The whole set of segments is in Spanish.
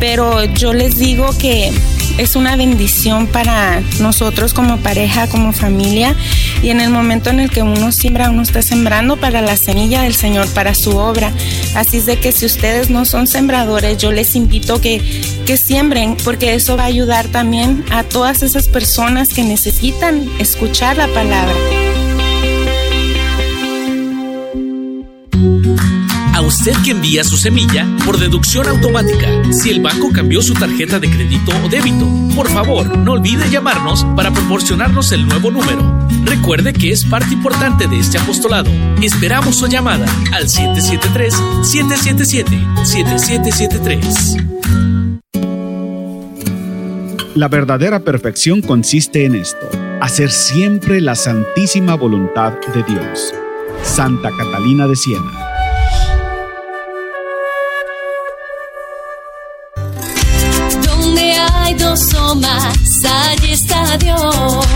pero yo les digo que es una bendición para nosotros como pareja, como familia, y en el momento en el que uno siembra, uno está sembrando para la semilla del Señor, para su obra. Así es de que si ustedes no son sembradores, yo les invito que, que siembren, porque eso va a ayudar también a todas esas personas que necesitan escuchar la palabra. Usted que envía su semilla por deducción automática si el banco cambió su tarjeta de crédito o débito. Por favor, no olvide llamarnos para proporcionarnos el nuevo número. Recuerde que es parte importante de este apostolado. Esperamos su llamada al 773-777-7773. La verdadera perfección consiste en esto, hacer siempre la santísima voluntad de Dios. Santa Catalina de Siena. Dios.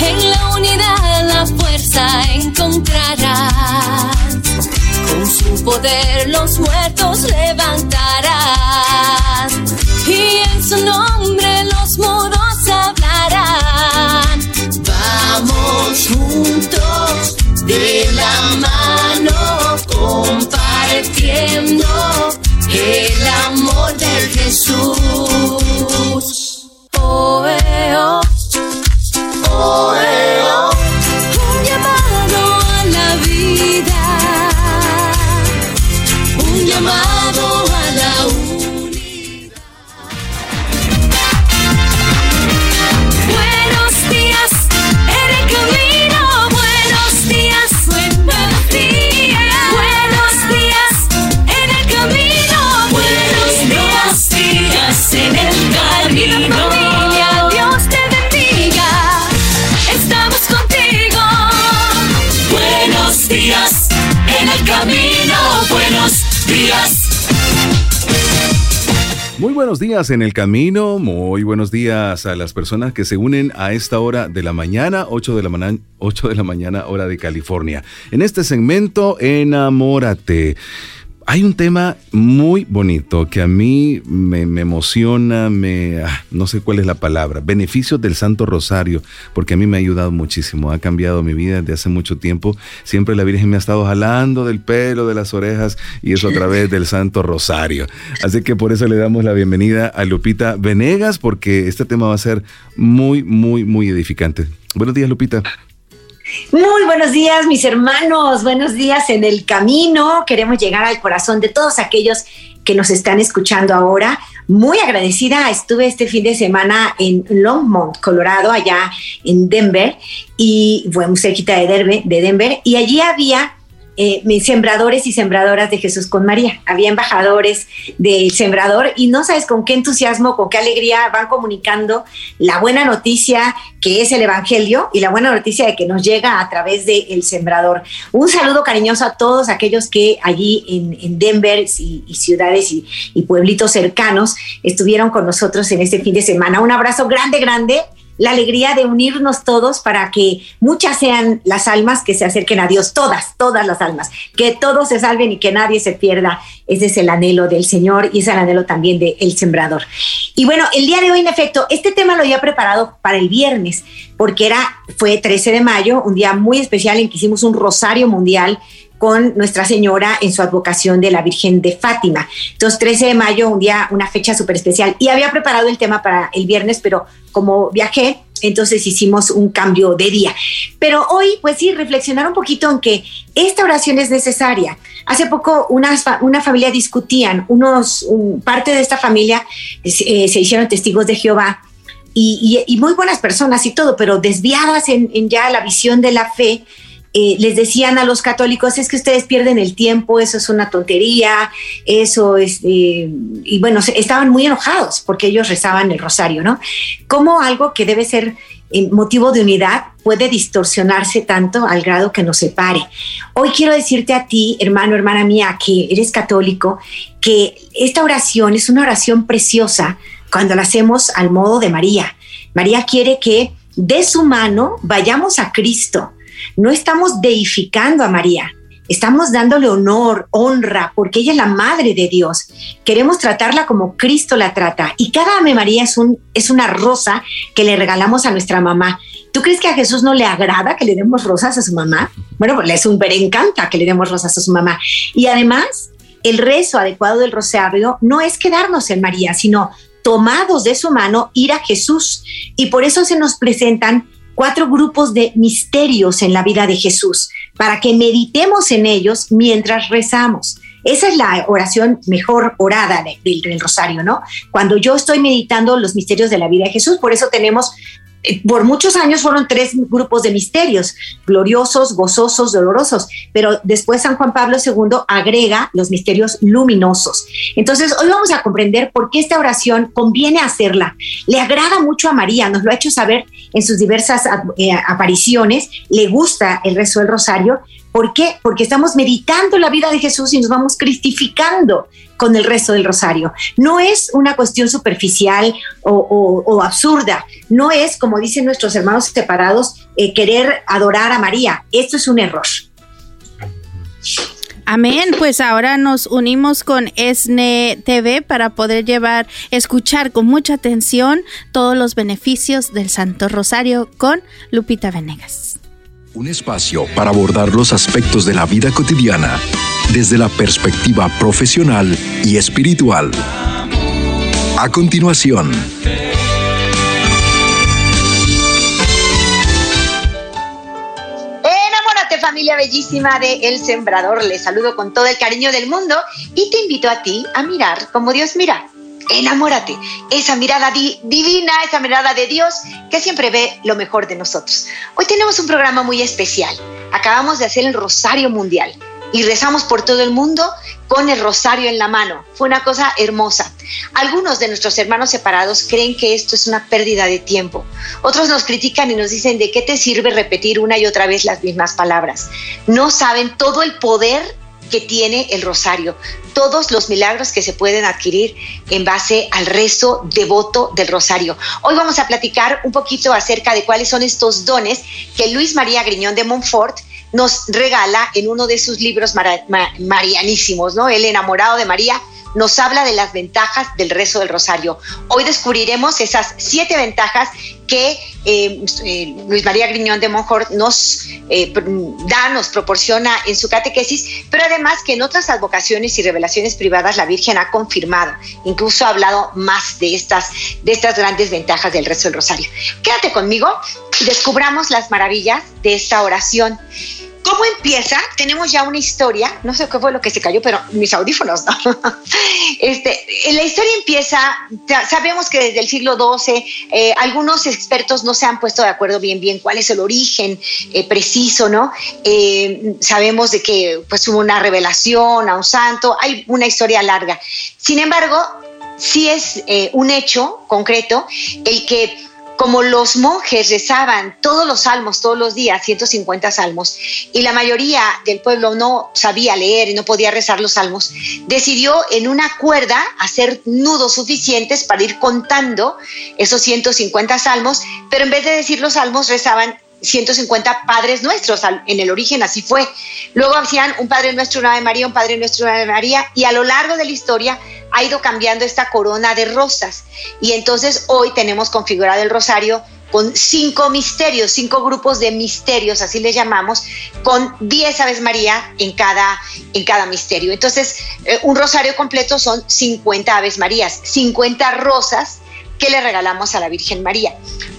En la unidad la fuerza encontrarás. Con su poder los muertos levantarán. Y en su nombre los mudos hablarán. Vamos juntos de la mano compartiendo el amor de Jesús. Oh, eh. En el camino, muy buenos días a las personas que se unen a esta hora de la mañana, 8 de la, mañana, 8 de la mañana hora de California. En este segmento, enamórate. Hay un tema muy bonito que a mí me, emociona, me, ah, no sé cuál es la palabra, beneficios del Santo Rosario, porque a mí me ha ayudado muchísimo, ha cambiado mi vida desde hace mucho tiempo. Siempre la Virgen me ha estado jalando del pelo, de las orejas, y eso a través del Santo Rosario. Así que por eso le damos la bienvenida a Lupita Venegas, porque este tema va a ser muy, muy, muy edificante. Buenos días, Lupita. Muy buenos días, mis hermanos. Buenos días en el camino. Queremos llegar al corazón de todos aquellos que nos están escuchando ahora. Muy agradecida. Estuve este fin de semana en Longmont, Colorado, allá en Denver, y fue muy cerquita de Denver, y allí había eh, sembradores y sembradoras de Jesús con María. Había embajadores del sembrador y no sabes con qué entusiasmo, con qué alegría van comunicando la buena noticia que es el Evangelio y la buena noticia de que nos llega a través del sembrador. Un saludo cariñoso a todos aquellos que allí en, Denver y, ciudades y, y pueblitos cercanos estuvieron con nosotros en este fin de semana. Un abrazo grande, grande la alegría de unirnos todos para que muchas sean las almas que se acerquen a Dios, todas, todas las almas, que todos se salven y que nadie se pierda. Ese es el anhelo del Señor y es el anhelo también del el sembrador. Y bueno, el día de hoy, en efecto, este tema lo había preparado para el viernes, porque era, fue 13 de mayo, un día muy especial en que hicimos un rosario mundial con Nuestra Señora en su advocación de la Virgen de Fátima. Entonces, 13 de mayo, un día, una fecha súper especial. Y había preparado el tema para el viernes, pero como viajé, entonces hicimos un cambio de día. Pero hoy, pues sí, reflexionar un poquito en que esta oración es necesaria. Hace poco una, una familia discutían, unos, parte de esta familia eh, se hicieron testigos de Jehová y, muy buenas personas y todo, pero desviadas en, en ya la visión de la fe, eh, les decían a los católicos, es que ustedes pierden el tiempo, eso es una tontería, eso es, eh", y bueno, estaban muy enojados porque ellos rezaban el rosario, ¿no? Como algo que debe ser eh, motivo de unidad puede distorsionarse tanto al grado que nos separe. Hoy quiero decirte a ti, hermano, hermana mía, que eres católico, que esta oración es una oración preciosa cuando la hacemos al modo de María. María quiere que de su mano vayamos a Cristo no estamos deificando a María. estamos dándole honor, honra, porque ella es la madre de Dios. Queremos tratarla como Cristo la trata. Y cada Ave María es, un, es una rosa que le regalamos a nuestra mamá. ¿Tú crees que a Jesús no le agrada que le demos rosas a su mamá? Bueno, pues le súper encanta que le demos rosas a su mamá. Y además, el rezo adecuado del rosario no es quedarnos en María, sino tomados de su mano ir a Jesús. Y por eso se nos presentan cuatro grupos de misterios en la vida de Jesús, para que meditemos en ellos mientras rezamos. Esa es la oración mejor orada del, del rosario, ¿no? Cuando yo estoy meditando los misterios de la vida de Jesús, por eso tenemos por muchos años fueron tres grupos de misterios, gloriosos, gozosos, dolorosos, pero después San Juan Pablo II agrega los misterios luminosos. Entonces, hoy vamos a comprender por qué esta oración conviene hacerla. Le agrada mucho a María, nos lo ha hecho saber en sus diversas eh, apariciones, le gusta el rezo del rosario. ¿Por qué? Porque estamos meditando la vida de Jesús y nos vamos cristificando con el resto del rosario. No es una cuestión superficial o, absurda, no es, como dicen nuestros hermanos separados, eh, querer adorar a María. Esto es un error. Amén, pues ahora nos unimos con ESNE TV para poder llevar, escuchar con mucha atención todos los beneficios del Santo Rosario con Lupita Venegas. Un espacio para abordar los aspectos de la vida cotidiana desde la perspectiva profesional y espiritual. A continuación, Enamórate familia bellísima de El Sembrador, les saludo con todo el cariño del mundo y te invito a ti a mirar como Dios mira. Enamórate, esa mirada di- divina, esa mirada de Dios que siempre ve lo mejor de nosotros. Hoy tenemos un programa muy especial. Acabamos de hacer el Rosario Mundial y rezamos por todo el mundo con el rosario en la mano. Fue una cosa hermosa. Algunos de nuestros hermanos separados creen que esto es una pérdida de tiempo. Otros nos critican y nos dicen de qué te sirve repetir una y otra vez las mismas palabras. No saben todo el poder que tiene el rosario, todos los milagros que se pueden adquirir en base al rezo devoto del rosario. Hoy vamos a platicar un poquito acerca de cuáles son estos dones que Luis María Griñón de Montfort nos regala en uno de sus libros marianísimos, ¿no? El enamorado de María nos habla de las ventajas del rezo del rosario. Hoy descubriremos esas siete ventajas que eh, eh, Luis María Griñón de Monfort nos eh, da, nos proporciona en su catequesis, pero además que en otras advocaciones y revelaciones privadas la Virgen ha confirmado, incluso ha hablado más de estas, de estas grandes ventajas del rezo del rosario. Quédate conmigo y descubramos las maravillas de esta oración. ¿Cómo empieza? Tenemos ya una historia, no sé qué fue lo que se cayó, pero mis audífonos, ¿no? Este, la historia empieza, sabemos que desde el siglo XII eh, algunos expertos no se han puesto de acuerdo bien bien cuál es el origen eh, preciso, ¿no? Eh, sabemos de que pues hubo una revelación a un santo, hay una historia larga. Sin embargo, sí es un hecho concreto el que como los monjes rezaban todos los salmos todos los días, 150 salmos, y la mayoría del pueblo no sabía leer y no podía rezar los salmos, decidió en una cuerda hacer nudos suficientes para ir contando esos 150 salmos, pero en vez de decir los salmos rezaban 150 padres nuestros, en el origen así fue. Luego hacían un Padre Nuestro, una Ave María, un Padre Nuestro, una Ave María, y a lo largo de la historia ha ido cambiando esta corona de rosas. Y entonces hoy tenemos configurado el rosario con cinco misterios, cinco grupos de misterios, así les llamamos, con 10 Aves María en cada, en cada misterio. Entonces, eh, un rosario completo son 50 Aves Marías, 50 rosas que le regalamos a la Virgen María.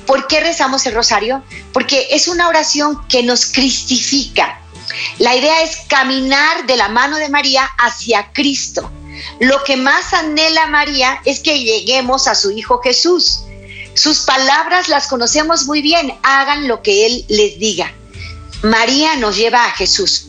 ¿Por qué rezamos el rosario? Porque es una oración que nos cristifica. La idea es caminar de la mano de María hacia Cristo. Lo que más anhela María es que lleguemos a su Hijo Jesús. Sus palabras las conocemos muy bien, hagan lo que Él les diga. María nos lleva a Jesús.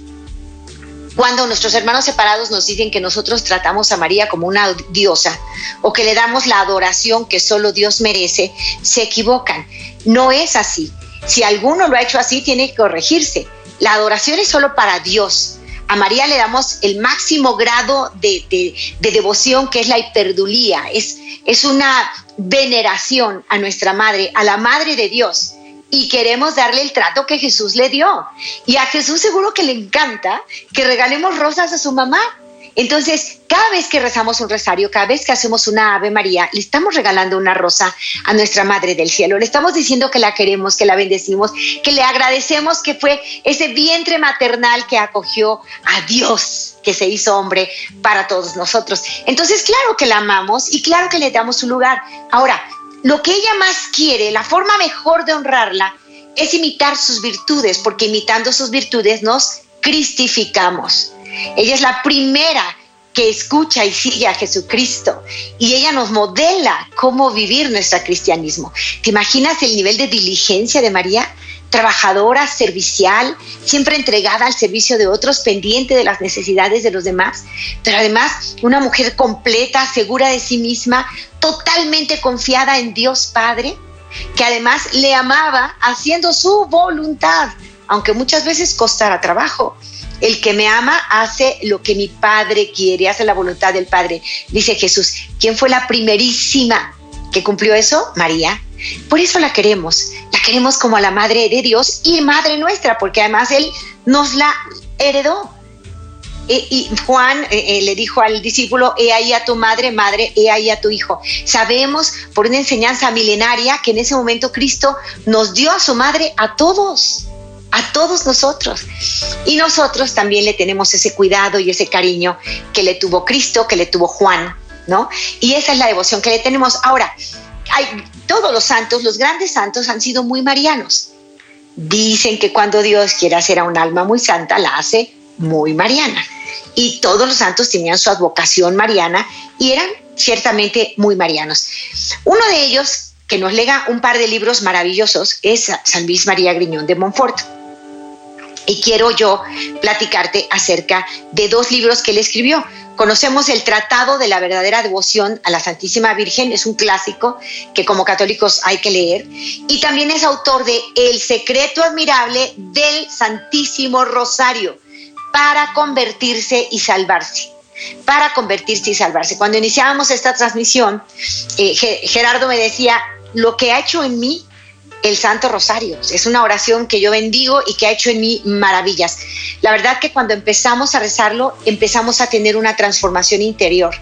Cuando nuestros hermanos separados nos dicen que nosotros tratamos a María como una diosa o que le damos la adoración que solo Dios merece, se equivocan. No es así. Si alguno lo ha hecho así, tiene que corregirse. La adoración es solo para Dios. A María le damos el máximo grado de, de- de devoción, que es la hiperdulía. Es una veneración a nuestra madre, a la madre de Dios. Y queremos darle el trato que Jesús le dio. Y a Jesús seguro que le encanta que regalemos rosas a su mamá. Entonces, cada vez que rezamos un rosario, cada vez que hacemos una Ave María, le estamos regalando una rosa a nuestra Madre del Cielo. Le estamos diciendo que la queremos, que la bendecimos, que le agradecemos que fue ese vientre maternal que acogió a Dios, que se hizo hombre para todos nosotros. Entonces, claro que la amamos y claro que le damos su lugar. Ahora, lo que ella más quiere, la forma mejor de honrarla, es imitar sus virtudes, porque imitando sus virtudes nos cristificamos. Ella es la primera que escucha y sigue a Jesucristo y ella nos modela cómo vivir nuestro cristianismo. ¿Te imaginas el nivel de diligencia de María? Trabajadora, servicial, siempre entregada al servicio de otros, pendiente de las necesidades de los demás, pero además una mujer completa, segura de sí misma, totalmente confiada en Dios Padre, que además le amaba haciendo su voluntad, aunque muchas veces costara trabajo. El que me ama hace lo que mi Padre quiere, hace la voluntad del Padre. Dice Jesús, ¿quién fue la primerísima que cumplió eso? María. Por eso la queremos. La queremos como a la Madre de Dios y Madre nuestra, porque además Él nos la heredó. E- Y Juan eh, eh, le dijo al discípulo, he ahí a tu madre, madre, he ahí a tu hijo. Sabemos por una enseñanza milenaria que en ese momento Cristo nos dio a su madre a todos, a todos nosotros. Y nosotros también le tenemos ese cuidado y ese cariño que le tuvo Cristo, que le tuvo Juan, ¿no? Y esa es la devoción que le tenemos. Ahora, hay, todos los santos, los grandes santos han sido muy marianos. Dicen que cuando Dios quiere hacer a un alma muy santa, la hace muy mariana. Y todos los santos tenían su advocación mariana y eran ciertamente muy marianos. Uno de ellos, que nos lega un par de libros maravillosos, es San Luis María Griñón de Montfort. Y quiero yo platicarte acerca de dos libros que él escribió. Conocemos el Tratado de la verdadera devoción a la Santísima Virgen, es un clásico que como católicos hay que leer. Y también es autor de El secreto admirable del Santísimo Rosario para convertirse y salvarse. Para convertirse y salvarse. Cuando iniciábamos esta transmisión, eh, Ge- Gerardo me decía, lo que ha hecho en mí el Santo Rosario. Es una oración que yo bendigo y que ha hecho en mí maravillas. La verdad que cuando empezamos a rezarlo, empezamos a tener una transformación interior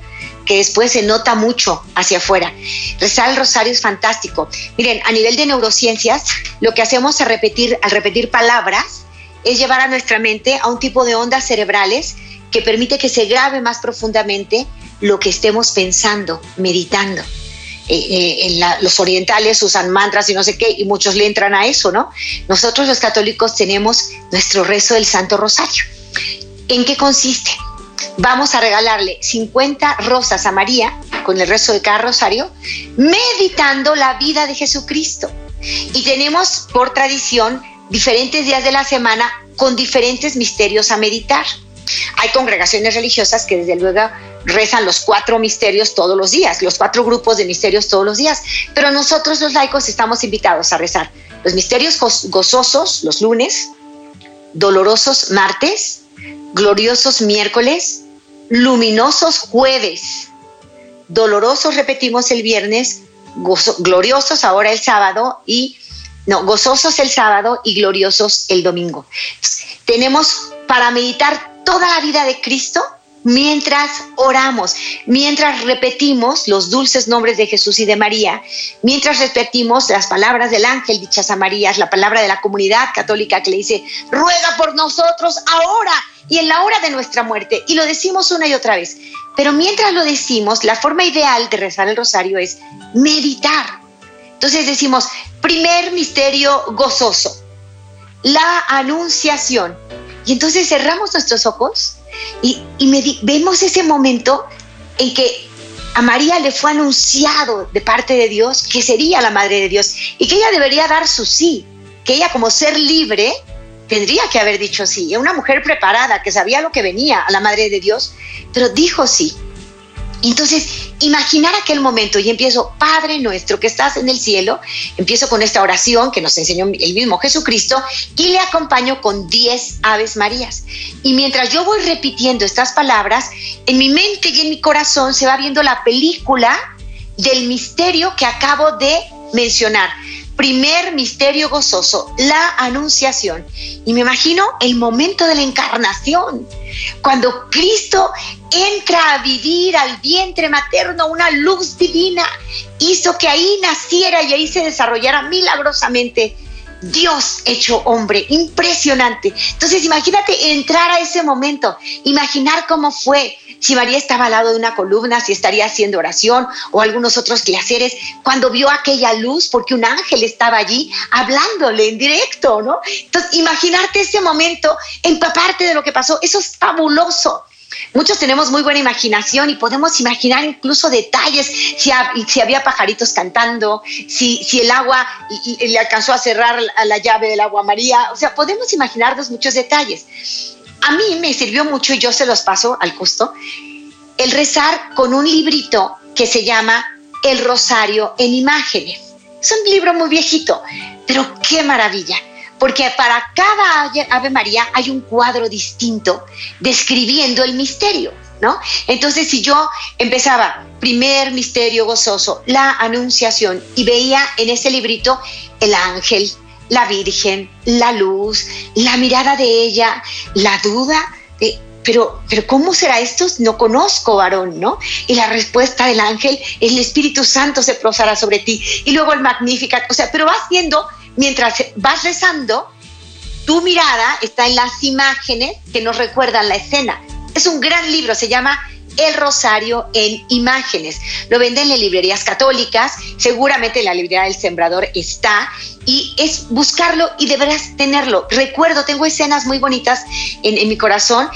que después se nota mucho hacia afuera. Rezar el rosario es fantástico. Miren, a nivel de neurociencias, lo que hacemos al repetir, al repetir palabras es llevar a nuestra mente a un tipo de ondas cerebrales que permite que se grabe más profundamente lo que estemos pensando, meditando eh, eh, los orientales usan mantras y no sé qué, y muchos le entran a eso, ¿no? Nosotros los católicos tenemos nuestro rezo del Santo Rosario. ¿En qué consiste? Vamos a regalarle 50 rosas a María con el rezo de cada rosario, meditando la vida de Jesucristo. Y tenemos por tradición diferentes días de la semana con diferentes misterios a meditar. Hay congregaciones religiosas que desde luego rezan los cuatro misterios todos los días, los cuatro grupos de misterios todos los días, pero nosotros los laicos estamos invitados a rezar los misterios goz- gozosos los lunes, dolorosos martes, gloriosos miércoles, luminosos jueves, dolorosos repetimos el viernes, gloriosos ahora el sábado y no, gozosos el sábado y gloriosos el domingo. Tenemos para meditar toda la vida de Cristo mientras oramos, mientras repetimos los dulces nombres de Jesús y de María, mientras repetimos las palabras del ángel dichas a María, la palabra de la comunidad católica que le dice, ruega por nosotros ahora y en la hora de nuestra muerte. Y lo decimos una y otra vez. Pero mientras lo decimos, la forma ideal de rezar el rosario es meditar. Entonces decimos, primer misterio gozoso, la anunciación. Y entonces cerramos nuestros ojos y, vemos ese momento en que a María le fue anunciado de parte de Dios que sería la madre de Dios y que ella debería dar su sí, que ella como ser libre tendría que haber dicho sí. Una mujer preparada que sabía lo que venía a la madre de Dios, pero dijo sí. Entonces, imaginar aquel momento y empiezo, Padre nuestro que estás en el cielo, empiezo con esta oración que nos enseñó el mismo Jesucristo y le acompaño con 10 Aves Marías. Y mientras yo voy repitiendo estas palabras, en mi mente y en mi corazón se va viendo la película del misterio que acabo de mencionar. Primer misterio gozoso, la anunciación. Y me imagino el momento de la encarnación, cuando Cristo entra a vivir al vientre materno, una luz divina, hizo que ahí naciera y ahí se desarrollara milagrosamente Dios hecho hombre, impresionante. Entonces imagínate entrar a ese momento, imaginar cómo fue, si María estaba al lado de una columna, si estaría haciendo oración o algunos otros quehaceres, cuando vio aquella luz, porque un ángel estaba allí hablándole en directo, ¿no? Entonces, imaginarte ese momento, empaparte de lo que pasó, eso es fabuloso. Muchos tenemos muy buena imaginación y podemos imaginar incluso detalles, si, ha- si había pajaritos cantando, si, el agua le alcanzó a cerrar a la llave del agua María, o sea, podemos imaginarnos muchos detalles. A mí me sirvió mucho y yo se los paso al gusto, el rezar con un librito que se llama El Rosario en Imágenes. Es un libro muy viejito, pero qué maravilla, porque para cada Ave María hay un cuadro distinto describiendo el misterio, ¿no? Entonces, si yo empezaba, primer misterio gozoso, la anunciación, y veía en ese librito el ángel, la Virgen, la luz, la mirada de ella, la duda pero, pero ¿cómo será esto? No conozco varón, ¿no? Y la respuesta del ángel, el Espíritu Santo se posará sobre ti. Y luego el Magnificat, o sea, pero vas viendo, mientras vas rezando, tu mirada está en las imágenes que nos recuerdan la escena. Es un gran libro, se llama El Rosario en Imágenes. Lo venden en librerías católicas, seguramente en la librería del Sembrador está, y es buscarlo y deberás tenerlo. Recuerdo, tengo escenas muy bonitas en, mi corazón,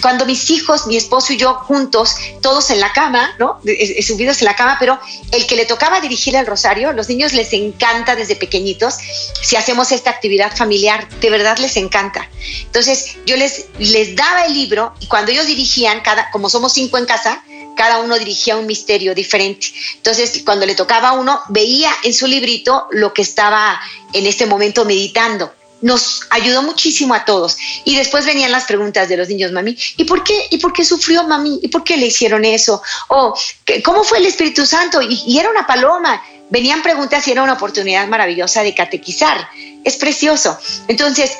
cuando mis hijos, mi esposo y yo juntos, todos en la cama, ¿no? Subidos en la cama, pero el que le tocaba dirigir el rosario, los niños les encanta desde pequeñitos, si hacemos esta actividad familiar, de verdad les encanta. Entonces yo les, les daba el libro y cuando ellos dirigían, cada, como somos cinco en casa, cada uno dirigía un misterio diferente. Entonces, cuando le tocaba a uno, veía en su librito lo que estaba en este momento meditando. Nos ayudó muchísimo a todos. Y después venían las preguntas de los niños, mami, ¿y por qué, y por qué sufrió mami? ¿Y por qué le hicieron eso? O, ¿qué- ¿cómo fue el Espíritu Santo? Y, y era una paloma. Venían preguntas y era una oportunidad maravillosa de catequizar. Es precioso. Entonces,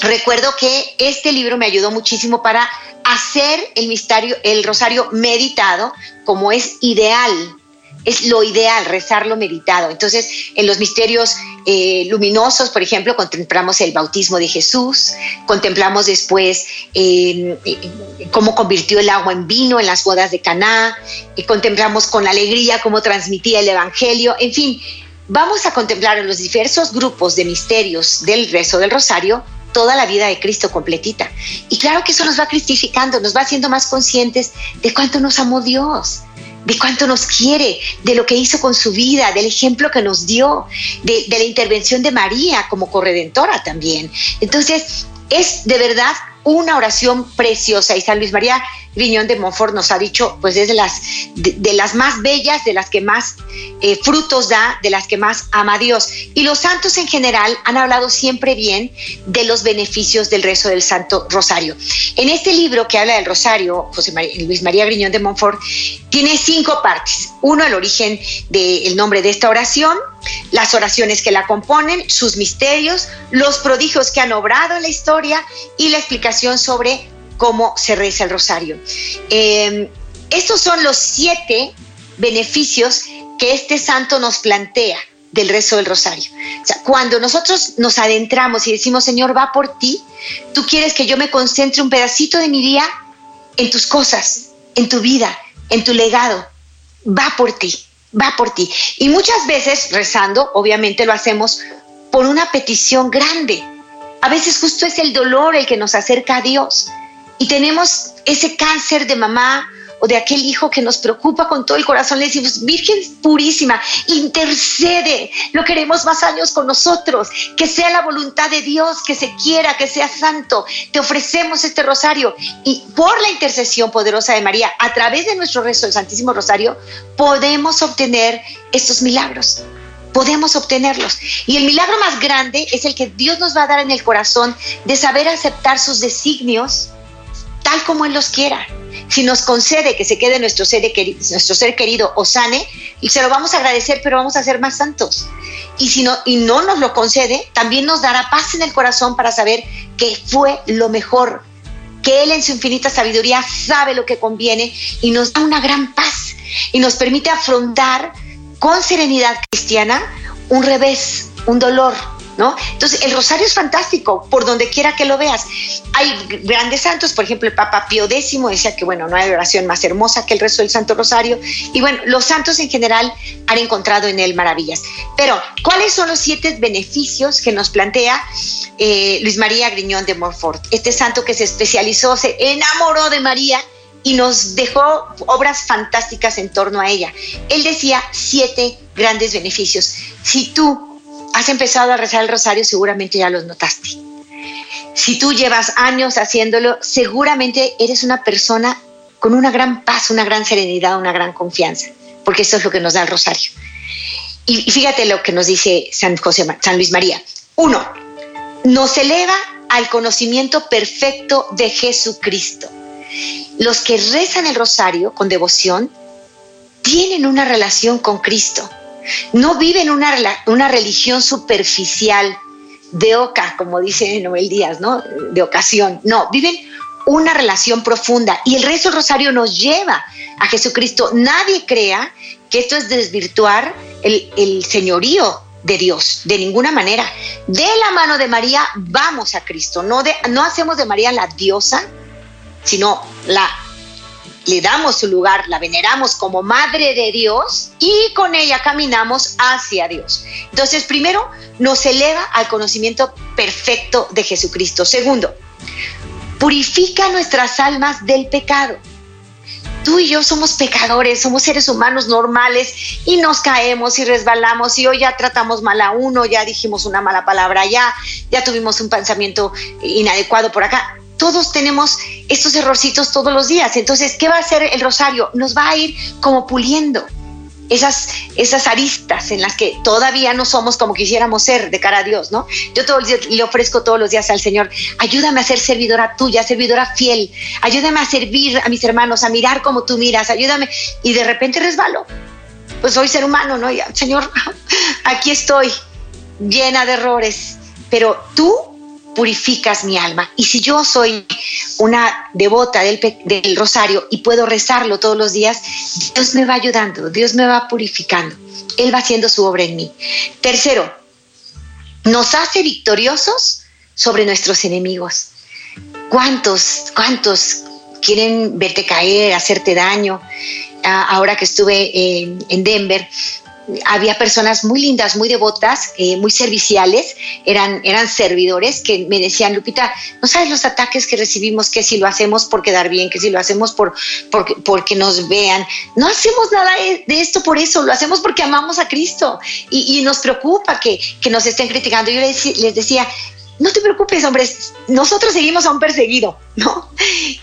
recuerdo que este libro me ayudó muchísimo para hacer el misterio, el rosario meditado, como es ideal. Es lo ideal, rezarlo meditado. Entonces, en los misterios eh, luminosos, por ejemplo, contemplamos el bautismo de Jesús, contemplamos después eh, eh, cómo convirtió el agua en vino en las bodas de Caná, y contemplamos con alegría cómo transmitía el Evangelio, en fin, vamos a contemplar en los diversos grupos de misterios del rezo del rosario toda la vida de Cristo completita. Y claro que eso nos va cristificando, nos va haciendo más conscientes de cuánto nos amó Dios, de cuánto nos quiere, de lo que hizo con su vida, del ejemplo que nos dio, de, de la intervención de María como corredentora también. Entonces, es de verdad una oración preciosa y San Luis María Griñón de Montfort nos ha dicho, pues es de las, de, las más bellas, de las que más eh, frutos da, de las que más ama Dios. Y los santos en general han hablado siempre bien de los beneficios del rezo del Santo Rosario. En este libro que habla del Rosario, José María- Luis María Griñón de Montfort, tiene cinco partes. Uno, el origen del nombre de esta oración, las oraciones que la componen, sus misterios, los prodigios que han obrado en la historia y la explicación sobre cómo se reza el rosario. Eh, estos son los siete beneficios que este santo nos plantea del rezo del rosario. Cuando nosotros nos adentramos y decimos, Señor, va por ti, tú quieres que yo me concentre un pedacito de mi día en tus cosas, en tu vida, en tu legado, va por ti, va por ti. Y muchas veces rezando, obviamente lo hacemos por una petición grande. A veces justo es el dolor el que nos acerca a Dios. Y tenemos ese cáncer de mamá o de aquel hijo que nos preocupa con todo el corazón. Le decimos, Virgen purísima, intercede. Lo queremos más años con nosotros. Que sea la voluntad de Dios, que se quiera, que sea santo. Te ofrecemos este rosario. Y por la intercesión poderosa de María, a través de nuestro rezo del Santísimo Rosario, podemos obtener estos milagros podemos obtenerlos. Y el milagro más grande es el que Dios nos va a dar en el corazón de saber aceptar sus designios tal como Él los quiera. Si nos concede que se quede nuestro ser, querido, nuestro ser querido o sane, y se lo vamos a agradecer, pero vamos a ser más santos. y si no, y no nos lo concede, también nos dará paz en el corazón para saber que fue lo mejor, que Él en su infinita sabiduría sabe lo que conviene y nos da una gran paz y nos permite afrontar con serenidad cristiana un revés, un dolor, Entonces, el rosario es fantástico, por donde quiera que lo veas. Hay grandes santos, por ejemplo, el Papa Pío X decía que, bueno, no hay oración más hermosa que el resto del Santo Rosario. Y bueno, los santos en general han encontrado en él maravillas. Pero, ¿cuáles son los siete beneficios que nos plantea eh, Luis María Griñón de Montfort? Este santo que se especializó, se enamoró de María y nos dejó obras fantásticas en torno a ella. Él decía siete grandes beneficios. Si tú has empezado a rezar el rosario, seguramente ya los notaste. Si tú llevas años haciéndolo, seguramente eres una persona con una gran paz, una gran serenidad, una gran confianza, porque eso es lo que nos da el rosario. Y, fíjate lo que nos dice San, José, San Luis María. Uno, nos eleva al conocimiento perfecto de Jesucristo. Los que rezan el rosario con devoción tienen una relación con Cristo no viven una, una religión superficial de oca, como dice Noel Díaz, ¿no? De ocasión. No, viven una relación profunda y el rezo del rosario nos lleva a Jesucristo. Nadie crea que esto es desvirtuar el, señorío de Dios, de ninguna manera. De la mano de María vamos a Cristo, no, de, no hacemos de María la diosa, sino la le damos su lugar, la veneramos como Madre de Dios y con ella caminamos hacia Dios. Entonces, primero, nos eleva al conocimiento perfecto de Jesucristo. Segundo, purifica nuestras almas del pecado. Tú y yo somos pecadores, somos seres humanos normales y nos caemos y resbalamos y hoy ya tratamos mal a uno, ya dijimos una mala palabra ya, ya tuvimos un pensamiento inadecuado por acá todos tenemos estos errorcitos todos los días. Entonces, ¿qué va a hacer el rosario? Nos va a ir como puliendo esas, esas aristas en las que todavía no somos como quisiéramos ser de cara a Dios, ¿no? Yo todo le ofrezco todos los días al Señor, ayúdame a ser servidora tuya, servidora fiel, ayúdame a servir a mis hermanos, a mirar como tú miras, ayúdame. Y de repente resbalo. Pues soy ser humano, ¿no? Señor, aquí estoy, llena de errores, pero tú purificas mi alma. Y si yo soy una devota del, del, rosario y puedo rezarlo todos los días, Dios me va ayudando, Dios me va purificando. Él va haciendo su obra en mí. Tercero, nos hace victoriosos sobre nuestros enemigos. ¿Cuántos, cuántos quieren verte caer, hacerte daño? Ah, ahora que estuve en, en Denver, había personas muy lindas, muy devotas, eh, muy serviciales, eran, eran servidores que me decían, Lupita, no sabes los ataques que recibimos, que si lo hacemos por quedar bien, que si lo hacemos por, porque nos vean. No hacemos nada de esto por eso, lo hacemos porque amamos a Cristo y, nos preocupa que, nos estén criticando. Yo les decía, no te preocupes, hombres, nosotros seguimos a un perseguido, ¿no?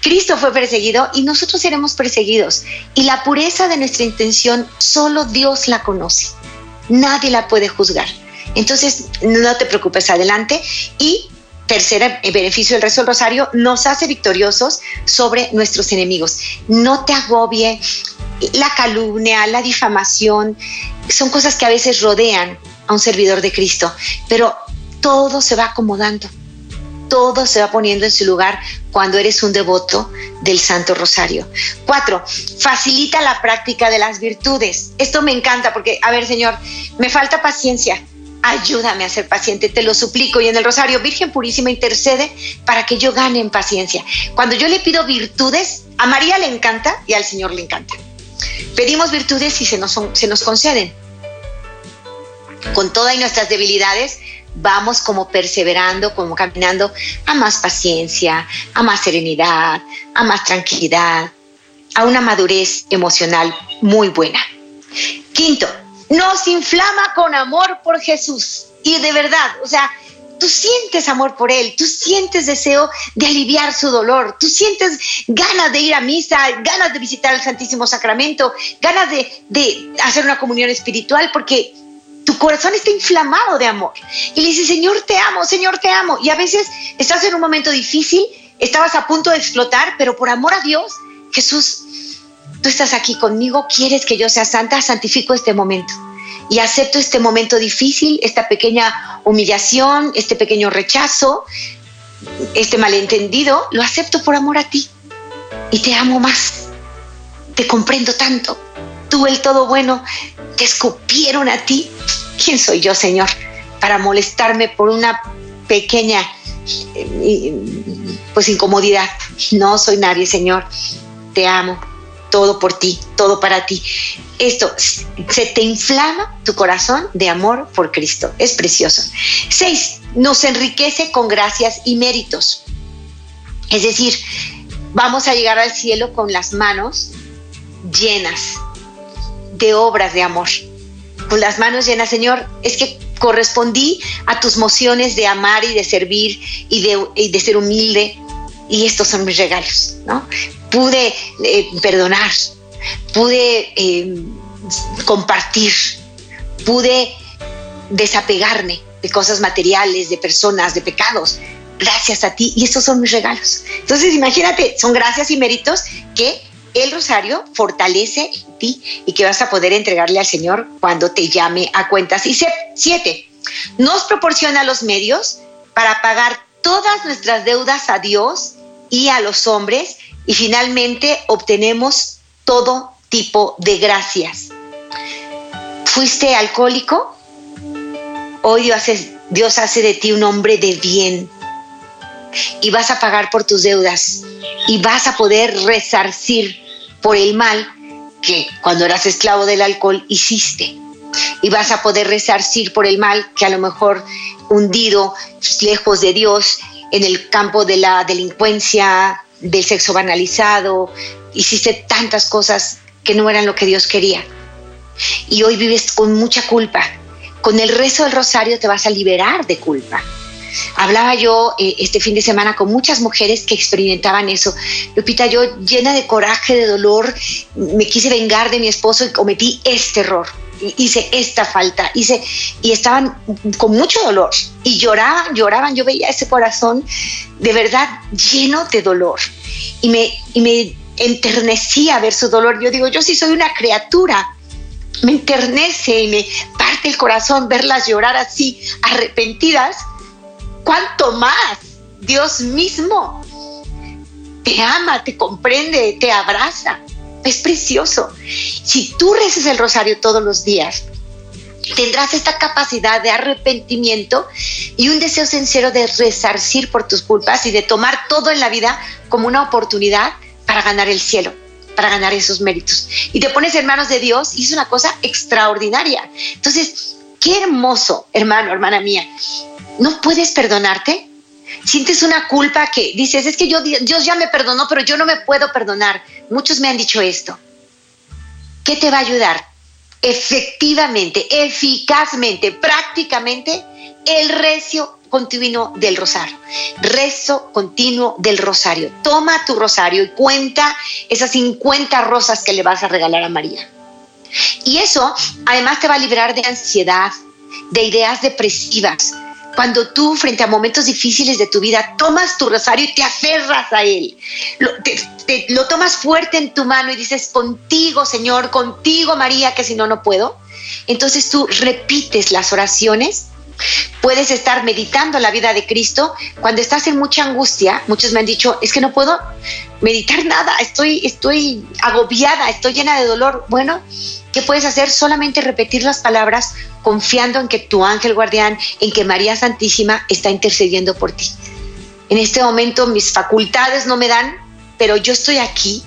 Cristo fue perseguido y nosotros seremos perseguidos. Y la pureza de nuestra intención solo Dios la conoce. Nadie la puede juzgar. Entonces, no te preocupes, adelante. Y tercer beneficio del resto del rosario, nos hace victoriosos sobre nuestros enemigos. No te agobie la calumnia, la difamación, son cosas que a veces rodean a un servidor de Cristo, pero todo se va acomodando, todo se va poniendo en su lugar cuando eres un devoto del Santo Rosario. Cuatro, facilita la práctica de las virtudes. Esto me encanta porque, a ver, Señor, me falta paciencia. Ayúdame a ser paciente, te lo suplico. Y en el Rosario, Virgen Purísima intercede para que yo gane en paciencia. Cuando yo le pido virtudes, a María le encanta y al Señor le encanta. Pedimos virtudes y se nos, se nos conceden. Con todas nuestras debilidades, vamos como perseverando, como caminando a más paciencia, a más serenidad, a más tranquilidad, a una madurez emocional muy buena. Quinto, nos inflama con amor por Jesús. Y de verdad, o sea, tú sientes amor por Él, tú sientes deseo de aliviar su dolor, tú sientes ganas de ir a misa, ganas de visitar el Santísimo Sacramento, ganas de, de hacer una comunión espiritual, porque tu corazón está inflamado de amor. Y le dices, Señor, te amo, Señor, te amo. Y a veces estás en un momento difícil, estabas a punto de explotar, pero por amor a Dios, Jesús, tú estás aquí conmigo, quieres que yo sea santa, santifico este momento. y acepto este momento difícil, esta pequeña humillación, este pequeño rechazo, este malentendido, lo acepto por amor a ti y te amo más, te comprendo tanto. Tú, el todo bueno, te escupieron a ti. ¿Quién soy yo, Señor, para molestarme por una pequeña eh, pues incomodidad? No soy nadie, Señor. Te amo. Todo por ti, todo para ti. Esto, se te inflama tu corazón de amor por Cristo. Es precioso. Seis, nos enriquece con gracias y méritos. Es decir, vamos a llegar al cielo con las manos llenas de obras de amor. Con las manos llenas, Señor, es que correspondí a tus mociones de amar y de servir y de, y de ser humilde. Y estos son mis regalos, ¿no? Pude eh, perdonar, pude eh, compartir, pude desapegarme de cosas materiales, de personas, de pecados, gracias a ti. Y estos son mis regalos. Entonces, imagínate, son gracias y méritos que el rosario fortalece en ti y que vas a poder entregarle al Señor cuando te llame a cuentas. Y siete, nos proporciona los medios para pagar todas nuestras deudas a Dios y a los hombres y finalmente obtenemos todo tipo de gracias. ¿Fuiste alcohólico? Hoy Dios hace, Dios hace de ti un hombre de bien y vas a pagar por tus deudas y vas a poder resarcir por el mal que cuando eras esclavo del alcohol hiciste. Y vas a poder resarcir por el mal que a lo mejor hundido, lejos de Dios, en el campo de la delincuencia, del sexo banalizado, hiciste tantas cosas que no eran lo que Dios quería. Y hoy vives con mucha culpa. Con el rezo del rosario te vas a liberar de culpa. Hablaba yo eh, este fin de semana con muchas mujeres que experimentaban eso. Lupita, yo llena de coraje, de dolor, me quise vengar de mi esposo y cometí este error. Hice esta falta, hice, y estaban con mucho dolor y lloraban, lloraban. Yo veía ese corazón de verdad lleno de dolor y me, y me enternecía ver su dolor. Yo digo, yo sí soy una criatura, me enternece y me parte el corazón verlas llorar así, arrepentidas, ¿cuánto más Dios mismo te ama, te comprende, te abraza? Es precioso. Si tú rezas el rosario todos los días, tendrás esta capacidad de arrepentimiento y un deseo sincero de resarcir por tus culpas y de tomar todo en la vida como una oportunidad para ganar el cielo, para ganar esos méritos. Y te pones en manos de Dios y es una cosa extraordinaria. Entonces, qué hermoso, hermano, hermana mía. ¿No puedes perdonarte? Sientes una culpa que dices, es que yo, Dios ya me perdonó, pero yo no me puedo perdonar. Muchos me han dicho esto. ¿Qué te va a ayudar? Efectivamente, eficazmente, prácticamente, el recio continuo del rosario. Rezo continuo del rosario. Toma tu rosario y cuenta esas 50 rosas que le vas a regalar a María. Y eso además te va a librar de ansiedad, de ideas depresivas. Cuando tú frente a momentos difíciles de tu vida tomas tu rosario y te aferras a él, lo, tomas fuerte en tu mano y dices, contigo Señor, contigo María, que si no, no puedo. Entonces tú repites las oraciones Puedes estar meditando la vida de Cristo cuando estás en mucha angustia. Muchos me han dicho, es que no puedo meditar nada, estoy, estoy agobiada, estoy llena de dolor. Bueno, ¿qué puedes hacer? Solamente repetir las palabras confiando en que tu ángel guardián, en que María Santísima está intercediendo por ti. En este momento mis facultades no me dan, pero yo estoy aquí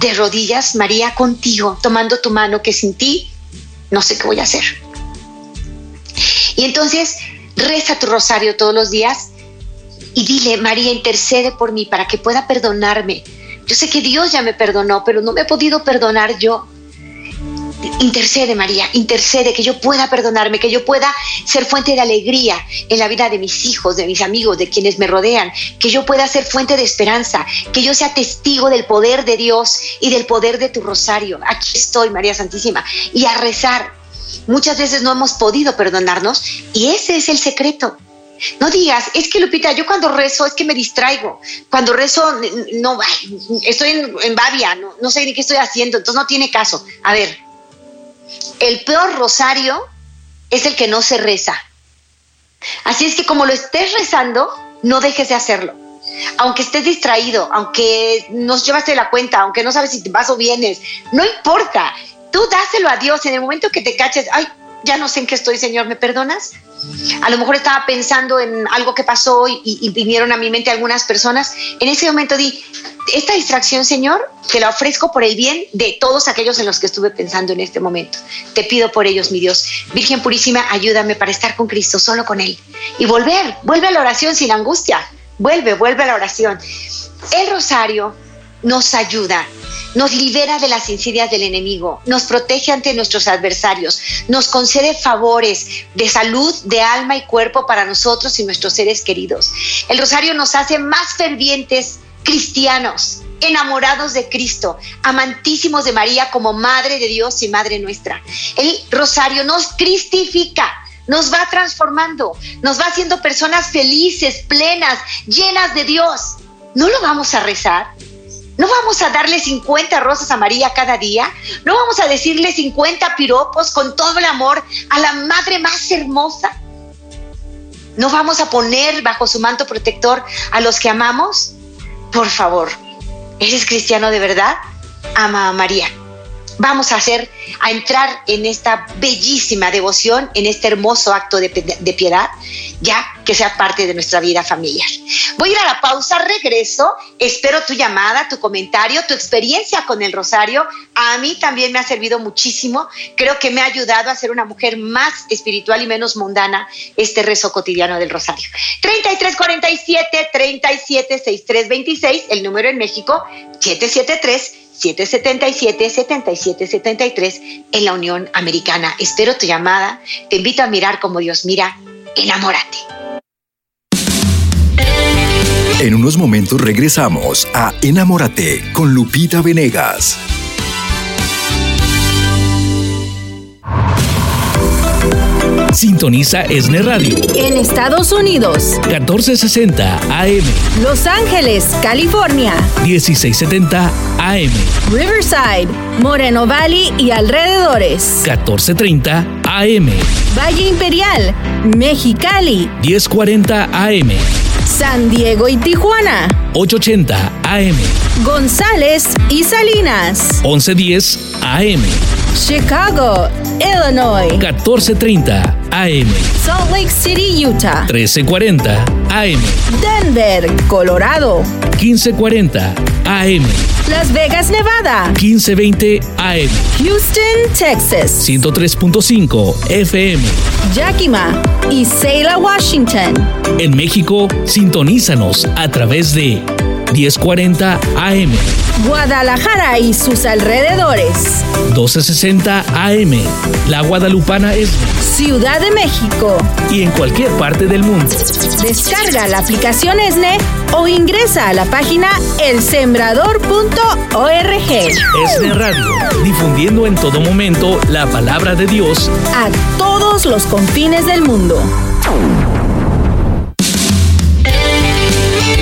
de rodillas, María, contigo, tomando tu mano, que sin ti no sé qué voy a hacer. Y entonces reza tu rosario todos los días y dile, María, intercede por mí para que pueda perdonarme. Yo sé que Dios ya me perdonó, pero no me he podido perdonar yo. Intercede, María, intercede, que yo pueda perdonarme, que yo pueda ser fuente de alegría en la vida de mis hijos, de mis amigos, de quienes me rodean, que yo pueda ser fuente de esperanza, que yo sea testigo del poder de Dios y del poder de tu rosario. Aquí estoy, María Santísima, y a rezar Muchas veces no hemos podido perdonarnos y ese es el secreto. No digas, es que Lupita, yo cuando rezo es que me distraigo. Cuando rezo, no, estoy en, en babia, no, sé ni qué estoy haciendo, entonces no tiene caso. A ver, el peor rosario es el que no se reza. Así es que como lo estés rezando, no dejes de hacerlo. Aunque estés distraído, aunque no llevaste la cuenta, aunque no sabes si te vas o vienes, no importa. Tú dáselo a Dios en el momento que te caches. Ay, ya no sé en qué estoy, Señor, ¿me perdonas? A lo mejor estaba pensando en algo que pasó y, y vinieron a mi mente algunas personas. En ese momento di, esta distracción, Señor, te la ofrezco por el bien de todos aquellos en los que estuve pensando en este momento. Te pido por ellos, mi Dios. Virgen Purísima, ayúdame para estar con Cristo, solo con Él. Y volver, vuelve a la oración sin angustia. Vuelve, vuelve a la oración. El rosario nos ayuda, nos libera de las insidias del enemigo, nos protege ante nuestros adversarios, nos concede favores de salud, de alma y cuerpo para nosotros y nuestros seres queridos. El rosario nos hace más fervientes cristianos, enamorados de Cristo, amantísimos de María como Madre de Dios y Madre nuestra. El rosario nos cristifica, nos va transformando, nos va haciendo personas felices, plenas, llenas de Dios. ¿No lo vamos a rezar? ¿No vamos a darle 50 rosas a María cada día? ¿No vamos a decirle 50 piropos con todo el amor a la Madre más hermosa? ¿No vamos a poner bajo su manto protector a los que amamos? Por favor, ¿eres cristiano de verdad? Ama a María. Vamos a hacer, a entrar en esta bellísima devoción, en este hermoso acto de, de piedad, ya que sea parte de nuestra vida familiar. Voy a ir a la pausa, regreso, espero tu llamada, tu comentario, tu experiencia con el rosario. A mí también me ha servido muchísimo, creo que me ha ayudado a ser una mujer más espiritual y menos mundana este rezo cotidiano del rosario. 3347 376326, el número en México, 773 777-7773 en la Unión Americana. Espero tu llamada. Te invito a mirar como Dios mira. Enamórate. En unos momentos regresamos a Enamórate con Lupita Venegas. Sintoniza Esne Radio. En Estados Unidos, 1460 AM. Los Ángeles, California, 1670 AM. Riverside, Moreno Valley y alrededores. 1430 AM. Valle Imperial, Mexicali, 1040 AM. San Diego y Tijuana, 880 AM. González y Salinas, 1110 AM. Chicago, Illinois, 1430 AM. Salt Lake City, Utah, 1340 AM. Denver, Colorado, 1540 AM. Las Vegas, Nevada, 1520 AM. Houston, Texas, 103.5 FM. Yakima y Selah, Washington. En México, sintonízanos a través de 1040 AM, Guadalajara y sus alrededores. 1260 AM. La Guadalupana es Ciudad de México. y en cualquier parte del mundo. Descarga la aplicación ESNE o ingresa a la página elsembrador.org. Esne Radio, difundiendo en todo momento la palabra de Dios A todos los confines del mundo.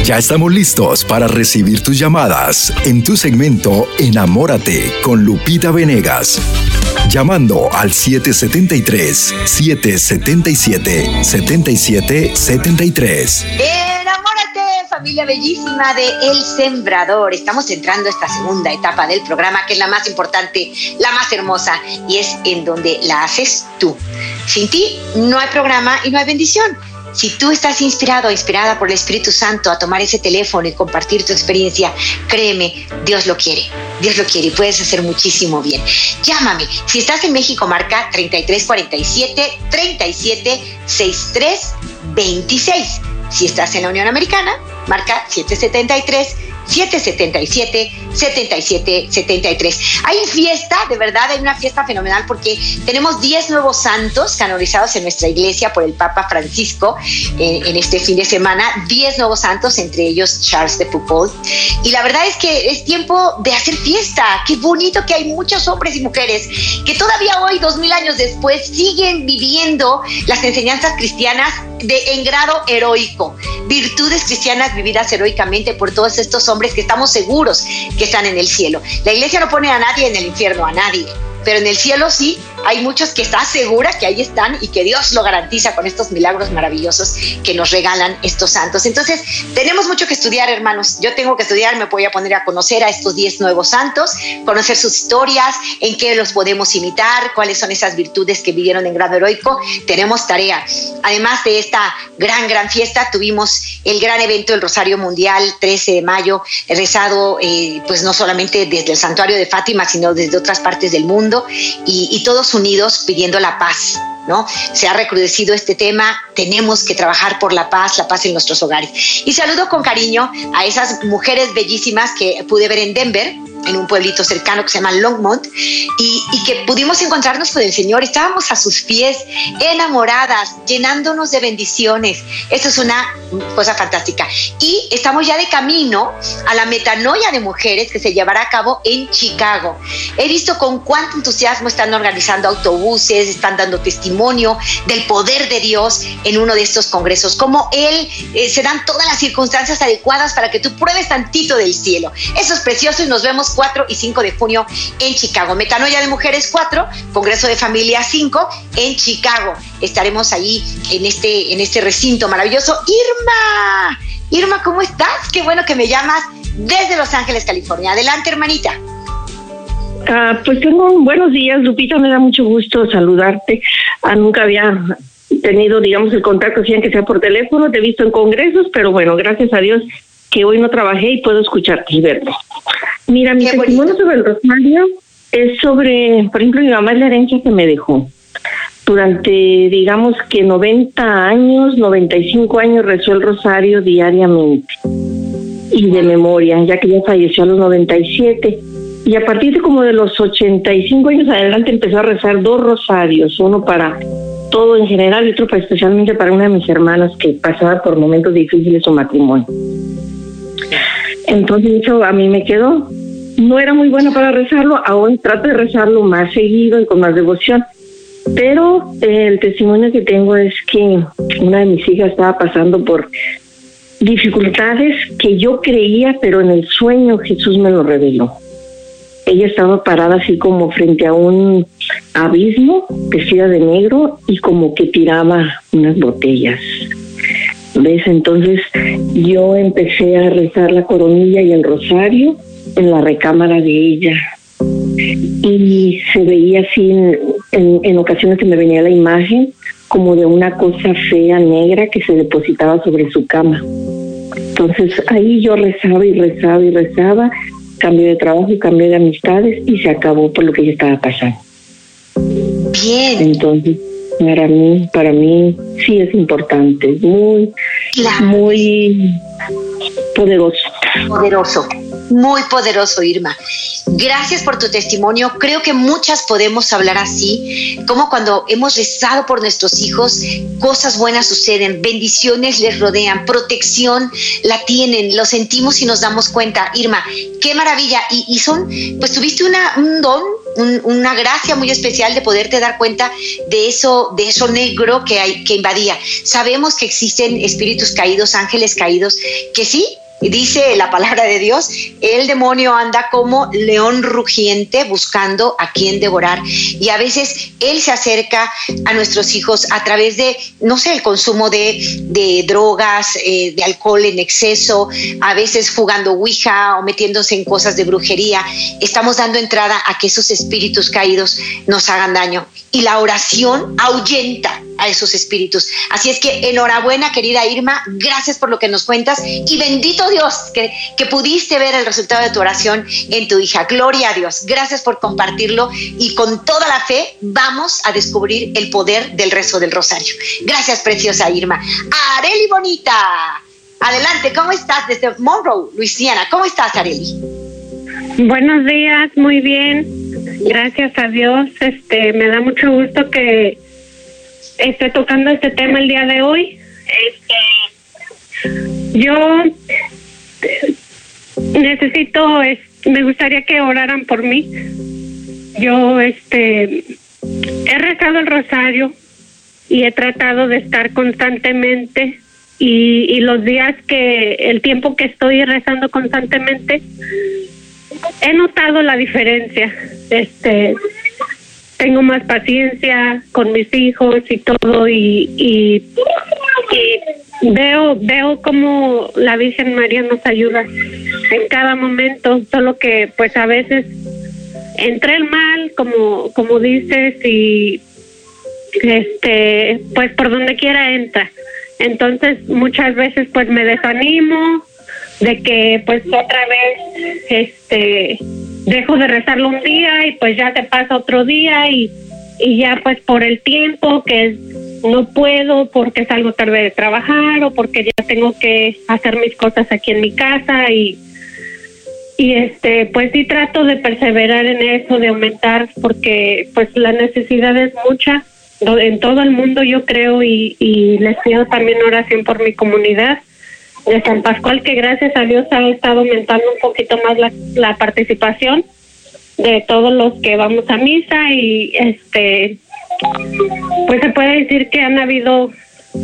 Ya estamos listos para recibir tus llamadas en tu segmento Enamórate con Lupita Venegas. Llamando al 773-777-7773. Enamórate, familia bellísima de El Sembrador. Estamos entrando a esta segunda etapa del programa, que es la más importante, la más hermosa, y es en donde la haces tú. Sin ti no hay programa y no hay bendición. Si tú estás inspirado o inspirada por el Espíritu Santo a tomar ese teléfono y compartir tu experiencia, créeme, Dios lo quiere. Dios lo quiere y puedes hacer muchísimo bien. Llámame. Si estás en México, marca 3347 3763 26. Si estás en la Unión Americana, marca 773 777 77 73. Hay fiesta, de verdad, hay una fiesta fenomenal porque tenemos 10 nuevos santos canonizados en nuestra iglesia por el Papa Francisco en, en este fin de semana. 10 nuevos santos, entre ellos Charles de Foucault. Y la verdad es que es tiempo de hacer fiesta. Qué bonito que hay muchos hombres y mujeres que todavía hoy, dos mil años después, siguen viviendo las enseñanzas cristianas de, en grado heroico. Virtudes cristianas vividas heroicamente por todos estos hombres que estamos seguros que están en el cielo. La iglesia no pone a nadie en el infierno, a nadie. Pero en el cielo sí, hay muchos que está segura que ahí están y que Dios lo garantiza con estos milagros maravillosos que nos regalan estos santos. Entonces, tenemos mucho que estudiar, hermanos. Yo tengo que estudiar, me voy a poner a conocer a estos 10 nuevos santos, conocer sus historias, en qué los podemos imitar, cuáles son esas virtudes que vivieron en grado heroico. Tenemos tarea. Además de esta gran, gran fiesta, tuvimos el gran evento del Rosario Mundial, 13 de mayo, rezado eh, pues no solamente desde el santuario de Fátima, sino desde otras partes del mundo y, y todos unidos pidiendo la paz. ¿No? Se ha recrudecido este tema, tenemos que trabajar por la paz, la paz en nuestros hogares. Y saludo con cariño a esas mujeres bellísimas que pude ver en Denver, en un pueblito cercano que se llama Longmont, y, y, que pudimos encontrarnos con el Señor. Estábamos a sus pies, enamoradas, llenándonos de bendiciones. Esto es una cosa fantástica. Y estamos ya de camino a la metanoia de mujeres que se llevará a cabo en Chicago. He visto con cuánto entusiasmo están organizando autobuses, están dando testimonio del poder de Dios en uno de estos congresos, como Él eh, se dan todas las circunstancias adecuadas para que tú pruebes tantito del cielo. Eso es precioso y nos vemos 4 y 5 de junio en Chicago. Metanoia de Mujeres 4, Congreso de Familia 5 en Chicago. Estaremos ahí en este, en este recinto maravilloso. Irma, Irma, ¿cómo estás? Qué bueno que me llamas desde Los Ángeles, California. Adelante, hermanita. Ah, pues tengo buenos días, Lupita, me da mucho gusto saludarte. Ah, nunca había tenido, digamos, el contacto, si que sea por teléfono, te he visto en congresos, pero bueno, gracias a Dios que hoy no trabajé y puedo escucharte y verte. Mira, mi Qué testimonio bonito. sobre el rosario es sobre, por ejemplo, mi mamá es la herencia que me dejó. Durante, digamos que 90 años, 95 años rezó el rosario diariamente y de memoria, ya que ya falleció a los 97. Y a partir de como de los 85 años adelante empezó a rezar dos rosarios, uno para todo en general y otro para, especialmente para una de mis hermanas que pasaba por momentos difíciles su matrimonio. Entonces eso a mí me quedó. No era muy buena para rezarlo, ahora trato de rezarlo más seguido y con más devoción. Pero eh, el testimonio que tengo es que una de mis hijas estaba pasando por dificultades que yo creía, pero en el sueño Jesús me lo reveló. Ella estaba parada así como frente a un abismo, vestida de negro y como que tiraba unas botellas. ¿Ves? Entonces yo empecé a rezar la coronilla y el rosario en la recámara de ella. Y se veía así, en, en, ocasiones se me venía la imagen como de una cosa fea negra que se depositaba sobre su cama. Entonces ahí yo rezaba y rezaba y rezaba, cambié de trabajo y cambié de amistades y se acabó por lo que yo estaba pasando. Bien, Entonces, para mí, para mí sí es importante, muy, claro. muy poderoso. poderoso, muy poderoso, Irma. Gracias por tu testimonio. Creo que muchas podemos hablar así, como cuando hemos rezado por nuestros hijos, cosas buenas suceden, bendiciones les rodean, protección la tienen, lo sentimos y nos damos cuenta. Irma, qué maravilla. Y, y son, pues tuviste una, un don, un- una gracia muy especial de poderte dar cuenta de eso, de eso negro que hay, que invadía. Sabemos que existen espíritus caídos, ángeles caídos, que sí, dice la palabra de Dios, el demonio anda como león rugiente buscando a quien devorar. Y a veces él se acerca a nuestros hijos a través de, no sé, el consumo de, de drogas, eh, de alcohol en exceso, a veces jugando ouija o metiéndose en cosas de brujería. Estamos dando entrada a que esos espíritus caídos nos hagan daño. Y la oración ahuyenta a esos espíritus. Así es que enhorabuena, querida Irma, gracias por lo que nos cuentas y bendito Dios que, que pudiste ver el resultado de tu oración en tu hija. Gloria a Dios. Gracias por compartirlo y con toda la fe vamos a descubrir el poder del rezo del rosario. Gracias, preciosa Irma. Areli Bonita. Adelante, ¿cómo estás desde Monroe, Luisiana? ¿Cómo estás, Areli? Buenos días, muy bien. Gracias a Dios. Este, me da mucho gusto que esté tocando este tema el día de hoy. Este, yo eh, necesito, es- me gustaría que oraran por mí. Yo, este, he rezado el rosario y he tratado de estar constantemente y, y los días que, el tiempo que estoy rezando constantemente, he notado la diferencia. Este, tengo más paciencia con mis hijos y todo y, y, veo veo cómo la Virgen María nos ayuda en cada momento solo que pues a veces entré el mal como como dices y este pues por donde quiera entra. Entonces muchas veces pues me desanimo de que pues otra vez este dejo de rezarlo un día y pues ya te pasa otro día y, y ya pues por el tiempo que no puedo porque salgo tarde de trabajar o porque ya tengo que hacer mis cosas aquí en mi casa y y este pues sí trato de perseverar en eso de aumentar porque pues la necesidad es mucha en todo el mundo yo creo y, y les pido también oración por mi comunidad de San Pascual que gracias a Dios ha estado aumentando un poquito más la, la participación de todos los que vamos a misa y este pues se puede decir que han habido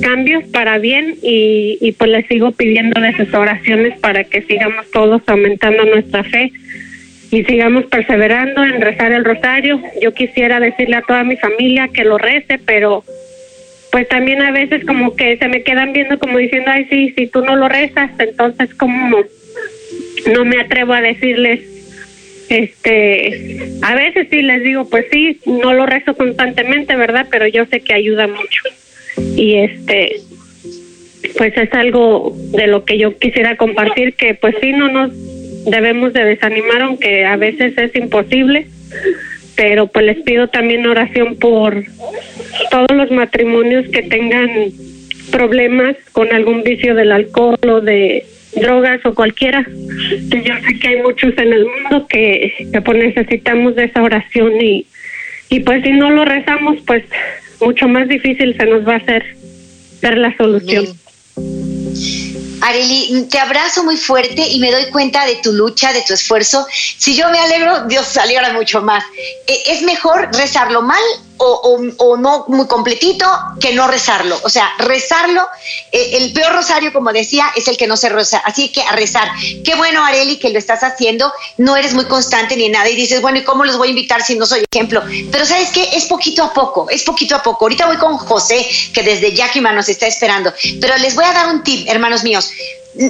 cambios para bien y, y pues les sigo pidiendo de sus oraciones para que sigamos todos aumentando nuestra fe y sigamos perseverando en rezar el rosario. Yo quisiera decirle a toda mi familia que lo rece, pero pues también a veces como que se me quedan viendo como diciendo, ay, sí, si tú no lo rezas, entonces como no me atrevo a decirles, este, a veces sí les digo, pues sí, no lo rezo constantemente, ¿verdad? Pero yo sé que ayuda mucho. Y este, pues es algo de lo que yo quisiera compartir, que pues sí, no nos debemos de desanimar, aunque a veces es imposible, pero pues les pido también oración por todos los matrimonios que tengan problemas con algún vicio del alcohol o de drogas o cualquiera. Que Yo sé que hay muchos en el mundo que, pues necesitamos de esa oración y, y pues si no lo rezamos, pues mucho más difícil se nos va a hacer ver la solución. Areli, te abrazo muy fuerte y me doy cuenta de tu lucha, de tu esfuerzo. Si yo me alegro, Dios se mucho más. Eh, Es mejor rezarlo mal o, o- no muy completito que no rezarlo. O sea, rezarlo, eh, el peor rosario, como decía, es el que no se reza. Así que a rezar. Qué bueno, Areli, que lo estás haciendo. No eres muy constante ni nada y dices, bueno, ¿y cómo los voy a invitar si no soy ejemplo? Pero ¿sabes qué? Es poquito a poco, es poquito a poco. Ahorita voy con José, que desde Yakima nos está esperando. Pero les voy a dar un tip, hermanos míos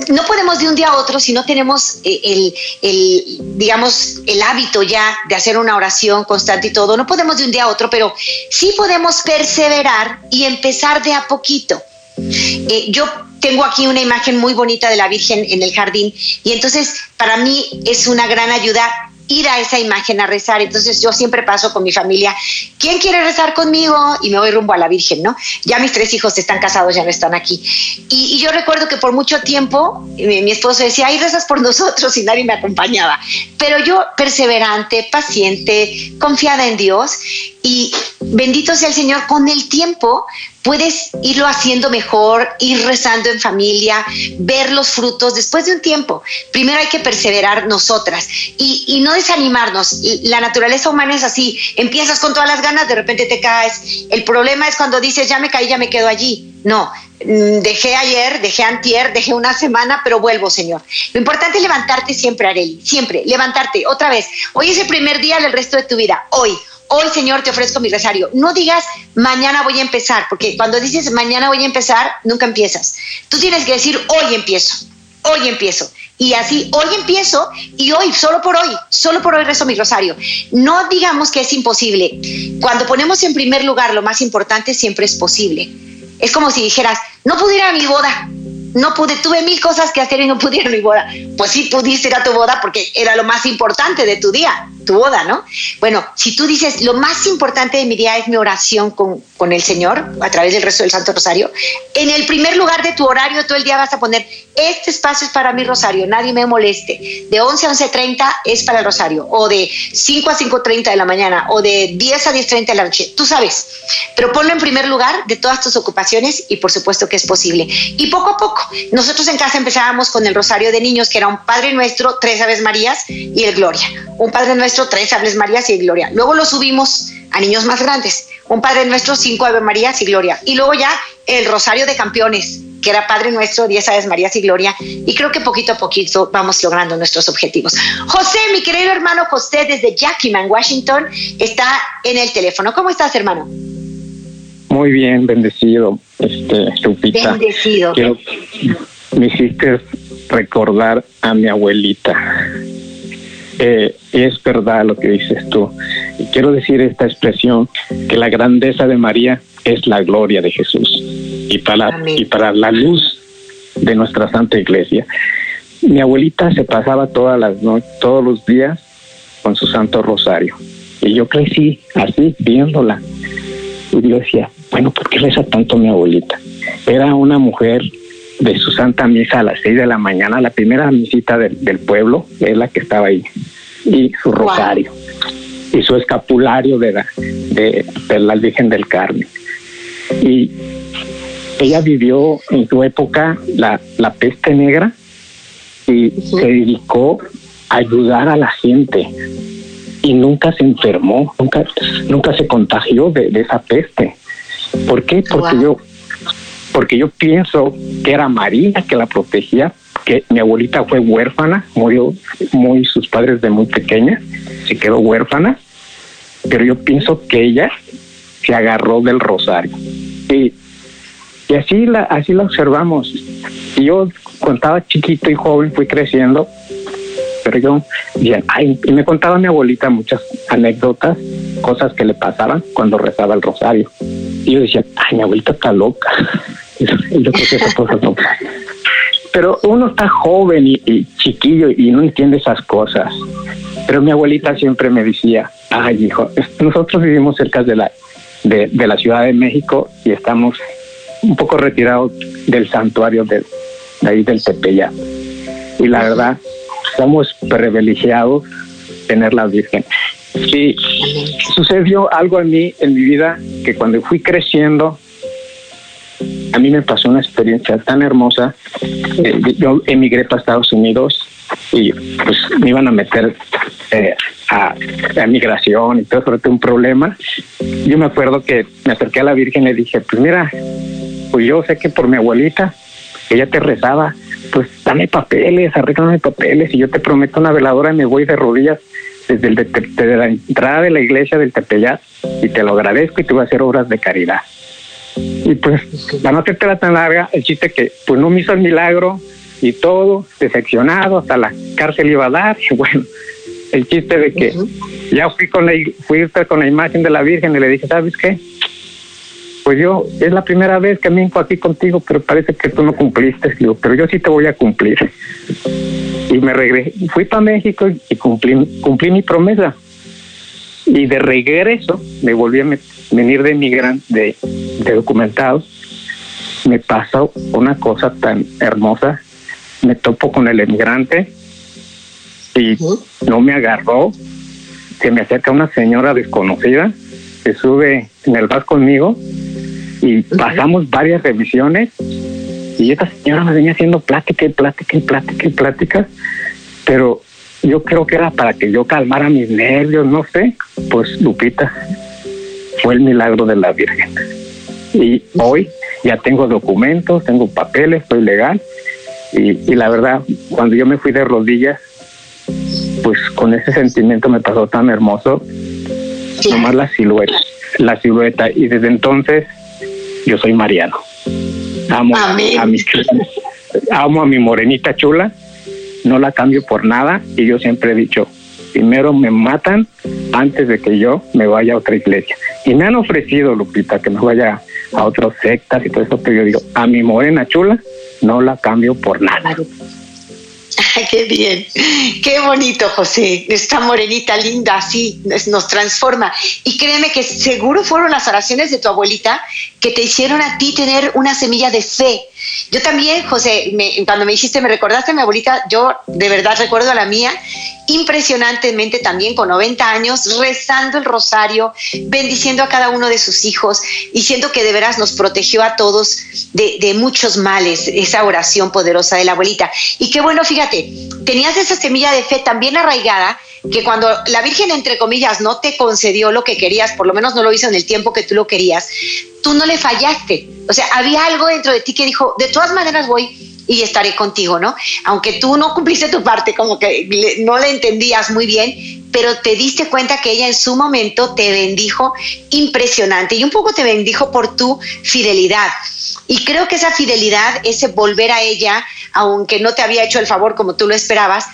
no podemos de un día a otro si no tenemos eh, el, el, digamos, el hábito ya de hacer una oración constante y todo. No podemos de un día a otro, pero sí podemos perseverar y empezar de a poquito. Eh, yo tengo aquí una imagen muy bonita de la Virgen en el jardín y entonces para mí es una gran ayuda ir a esa imagen a rezar. Entonces yo siempre paso con mi familia, ¿quién quiere rezar conmigo? Y me voy rumbo a la Virgen, ¿no? Ya mis tres hijos están casados, ya no están aquí. Y, yo recuerdo que por mucho tiempo mi, mi esposo decía, ay, rezas por nosotros y nadie me acompañaba. Pero yo perseverante, paciente, confiada en Dios y bendito sea el Señor, con el tiempo puedes irlo haciendo mejor, ir rezando en familia, ver los frutos después de un tiempo. Primero hay que perseverar nosotras y, no desanimarnos. La naturaleza humana es así, empiezas con todas las ganas, de repente te caes. El problema es cuando dices, ya me caí, ya me quedo allí. No, mm, dejé ayer, dejé antier, dejé una semana, pero vuelvo, Señor. Lo importante es levantarte siempre, Areli, siempre, levantarte otra vez. Hoy es el primer día del resto de tu vida, hoy. Hoy, Señor, te ofrezco mi rosario. No digas mañana voy a empezar, porque cuando dices mañana voy a empezar, nunca empiezas. Tú tienes que decir hoy empiezo, hoy empiezo. Y así, hoy empiezo y hoy, solo por hoy, solo por hoy rezo mi rosario. No digamos que es imposible. Cuando ponemos en primer lugar lo más importante, siempre es posible. Es como si dijeras, no pude ir a mi boda, no pude, tuve mil cosas que hacer y no pude mi boda. Pues sí pudiste ir a tu boda porque era lo más importante de tu día, tu boda, ¿no? Bueno, si tú dices, lo más importante de mi día es mi oración con, con el Señor a través del resto del Santo Rosario, en el primer lugar de tu horario todo el día vas a poner, este espacio es para mi rosario, nadie me moleste. De 11 a 11.30 es para el rosario, o de 5 a 5.30 de la mañana, o de 10 a 10.30 de la noche, tú sabes. Pero ponlo en primer lugar de todas tus ocupaciones y por supuesto que es posible. Y poco a poco, nosotros en casa empezábamos con el rosario de niños, que era un Padre Nuestro, tres Aves Marías y el Gloria. Un Padre Nuestro, tres Aves Marías y Gloria. Luego lo subimos a niños más grandes. Un Padre Nuestro, cinco Ave Marías y Gloria. Y luego ya el Rosario de Campeones. que era Padre Nuestro, 10 Aves Marías y Gloria, y creo que poquito a poquito vamos logrando nuestros objetivos. José, mi querido hermano José, desde Yakima, Washington, está en el teléfono. ¿Cómo estás, hermano? Muy bien, bendecido, este, Lupita. Bendecido. Quiero, me hiciste recordar a mi abuelita. Eh, es verdad lo que dices tú. Y quiero decir esta expresión, que la grandeza de María es la gloria de Jesús. Y para, y para la luz de nuestra Santa Iglesia. Mi abuelita se pasaba todas las no- todos los días con su Santo Rosario. Y yo crecí así, viéndola. Y yo decía, bueno, ¿por qué reza tanto mi abuelita? Era una mujer de su Santa Misa a las seis de la mañana, la primera misita del, del pueblo, es la que estaba ahí. Y su rosario. Y su escapulario de la, de, de la Virgen del Carmen. Y ella vivió en su época la, la peste negra y se dedicó a ayudar a la gente y nunca se enfermó, nunca, nunca se contagió de, de esa peste. ¿Por qué? Porque yo, porque yo pienso que era María que la protegía, que mi abuelita fue huérfana, murió muy sus padres de muy pequeña, se quedó huérfana, pero yo pienso que ella se agarró del rosario. Y, y así la, así la observamos. Y yo cuando estaba chiquito y joven fui creciendo, pero yo ay, y me contaba mi abuelita muchas anécdotas, cosas que le pasaban cuando rezaba el rosario. Y yo decía, ay, mi abuelita está loca. Y yo creo que esas cosas no. Pero uno está joven y, y chiquillo y no entiende esas cosas. Pero mi abuelita siempre me decía, ay, hijo, nosotros vivimos cerca de la, de, de la Ciudad de México y estamos un poco retirados del santuario de, de ahí del Tepeyac. Y la verdad, somos privilegiados tener la Virgen. Sí, sucedió algo en mí, en mi vida, que cuando fui creciendo, a mí me pasó una experiencia tan hermosa. Eh, yo emigré para Estados Unidos y pues me iban a meter eh, a, a migración y todo fue un problema. Yo me acuerdo que me acerqué a la Virgen y le dije, pues mira, pues yo sé que por mi abuelita, ella te rezaba, pues dame papeles, arréglame papeles y yo te prometo una veladora y me voy de rodillas desde, el de- desde la entrada de la iglesia del Tepeyac y te lo agradezco y te voy a hacer obras de caridad. Y pues, la no hacértela tan larga, el chiste que pues no me hizo el milagro y todo, decepcionado, hasta la cárcel iba a dar, y bueno, el chiste de que ya fui con la, fui con la imagen de la Virgen y le dije, ¿sabes qué? Pues yo, es la primera vez que me aquí contigo, pero parece que tú no cumpliste, digo, pero yo sí te voy a cumplir. Y me regresé, fui para México y cumplí, cumplí mi promesa. Y de regreso me volví a venir de migrante, de, de documentado. Me pasó una cosa tan hermosa. Me topo con el emigrante y no me agarró. Se me acerca una señora desconocida, se sube en el bus conmigo y pasamos varias revisiones y esta señora me venía haciendo plática y plática y plática y plática, pero yo creo que era para que yo calmara mis nervios, no sé, pues Lupita, fue el milagro de la Virgen. Y hoy ya tengo documentos, tengo papeles, estoy legal. Y, y la verdad, cuando yo me fui de rodillas, pues con ese sentimiento me pasó tan hermoso, nomás la silueta, la silueta. Y desde entonces yo soy Mariano. Amo a mis amo a mi morenita chula, no la cambio por nada y yo siempre he dicho, primero me matan antes de que yo me vaya a otra iglesia. Y me han ofrecido, Lupita, que me vaya a otras sectas y todo eso, pero yo digo, a mi morena chula no la cambio por nada. Qué bien, qué bonito, José. Esta morenita linda así nos transforma. Y créeme que seguro fueron las oraciones de tu abuelita que te hicieron a ti tener una semilla de fe. Yo también, José, me- cuando me dijiste, me recordaste a mi abuelita, yo de verdad recuerdo a la mía, impresionantemente también con 90 años, rezando el rosario, bendiciendo a cada uno de sus hijos, y que de veras nos protegió a todos de, muchos males, esa oración poderosa de la abuelita. Y qué bueno, fíjate, tenías esa semilla de fe tan bien arraigada que cuando la Virgen, entre comillas, no te concedió lo que querías, por lo menos no lo hizo en el tiempo que tú lo querías, tú no le fallaste. O sea, había algo dentro de ti que dijo, de todas maneras voy y estaré contigo, ¿no? Aunque tú no cumpliste tu parte, como que no le entendías muy bien, pero te diste cuenta que ella en su momento te bendijo impresionante y un poco te bendijo por tu fidelidad. Y creo que esa fidelidad, ese volver a ella, aunque no te había hecho el favor como tú lo esperabas,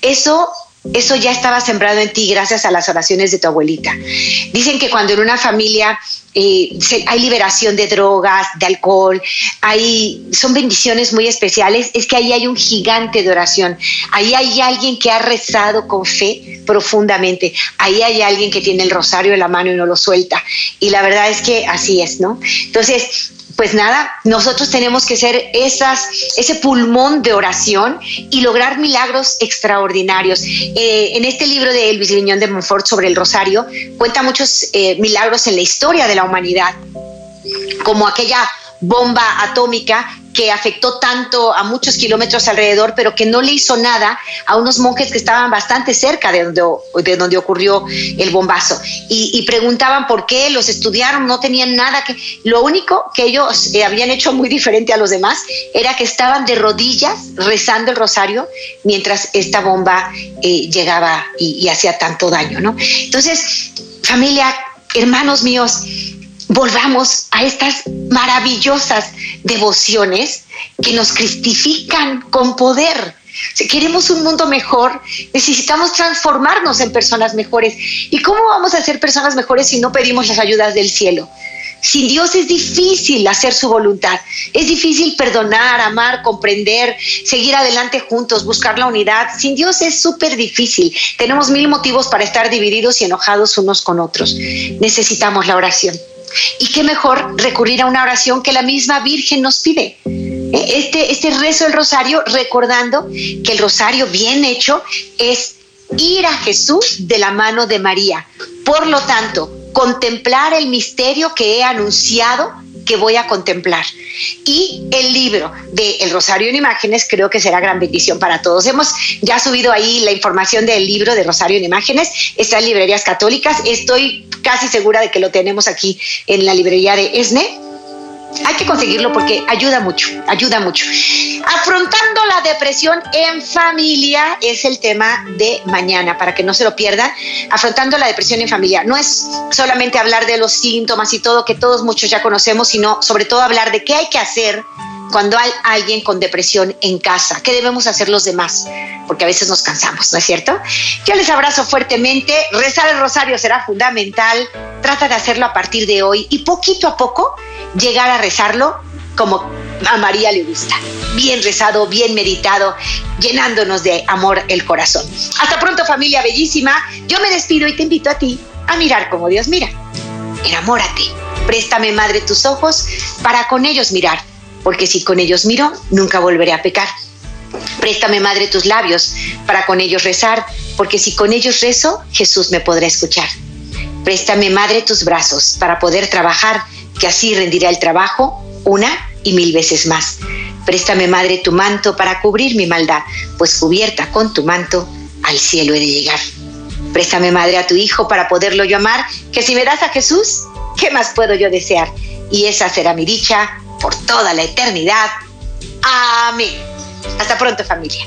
eso eso ya estaba sembrado en ti gracias a las oraciones de tu abuelita. Dicen que cuando en una familia eh, se- hay liberación de drogas, de alcohol, hay, son bendiciones muy especiales, es que ahí hay un gigante de oración. Ahí hay alguien que ha rezado con fe profundamente. Ahí hay alguien que tiene el rosario en la mano y no lo suelta. Y la verdad es que así es, ¿no? Entonces, pues nada, nosotros tenemos que ser esas, ese pulmón de oración y lograr milagros extraordinarios. Eh, en este libro de Elvis Griñón de Montfort sobre el rosario, cuenta muchos eh, milagros en la historia de la humanidad, como aquella bomba atómica que afectó tanto a muchos kilómetros alrededor, pero que no le hizo nada a unos monjes que estaban bastante cerca de donde, de donde ocurrió el bombazo. Y, preguntaban por qué, los estudiaron, no tenían nada que... Lo único que ellos eh, habían hecho muy diferente a los demás era que estaban de rodillas rezando el rosario mientras esta bomba eh, llegaba y, y hacía tanto daño, ¿no? Entonces, familia, hermanos míos, volvamos a estas maravillosas devociones que nos cristifican con poder. Si queremos un mundo mejor, necesitamos transformarnos en personas mejores. ¿Y cómo vamos a ser personas mejores si no pedimos las ayudas del cielo? Sin Dios es difícil hacer su voluntad. Es difícil perdonar, amar, comprender, seguir adelante juntos, buscar la unidad. Sin Dios es súper difícil. Tenemos mil motivos para estar divididos y enojados unos con otros. Necesitamos la oración. Y qué mejor recurrir a una oración que la misma Virgen nos pide. Este, este rezo del rosario, recordando que el rosario bien hecho es ir a Jesús de la mano de María. Por lo tanto, contemplar el misterio que he anunciado que voy a contemplar. Y el libro de El Rosario en Imágenes creo que será gran bendición para todos. Hemos ya subido ahí la información del libro de Rosario en Imágenes. Está en librerías católicas. Estoy casi segura de que lo tenemos aquí en la librería de ESNE. Conseguirlo porque ayuda mucho, ayuda mucho. Afrontando la depresión en familia es el tema de mañana, para que no se lo pierdan. Afrontando la depresión en familia. No es solamente hablar de los síntomas y todo, que todos muchos ya conocemos, sino sobre todo hablar de qué hay que hacer cuando hay alguien con depresión en casa. ¿Qué debemos hacer los demás? Porque a veces nos cansamos, ¿no es cierto? Yo les abrazo fuertemente. Rezar el rosario será fundamental. Trata de hacerlo a partir de hoy y poquito a poco llegar a rezarlo como a María le gusta. Bien rezado, bien meditado, llenándonos de amor el corazón. Hasta pronto familia bellísima. Yo me despido y te invito a ti a mirar como Dios mira. Enamórate. Préstame, Madre, tus ojos para con ellos mirar, porque si con ellos miro, nunca volveré a pecar. Préstame, Madre, tus labios para con ellos rezar, porque si con ellos rezo, Jesús me podrá escuchar. Préstame, Madre, tus brazos para poder trabajar, que así rendirá el trabajo una y mil veces más. Préstame, Madre, tu manto para cubrir mi maldad, pues cubierta con tu manto al cielo he de llegar. Préstame, Madre, a tu Hijo para poderlo yo amar, que si me das a Jesús, ¿qué más puedo yo desear? Y esa será mi dicha por toda la eternidad. Amén. Hasta pronto, familia.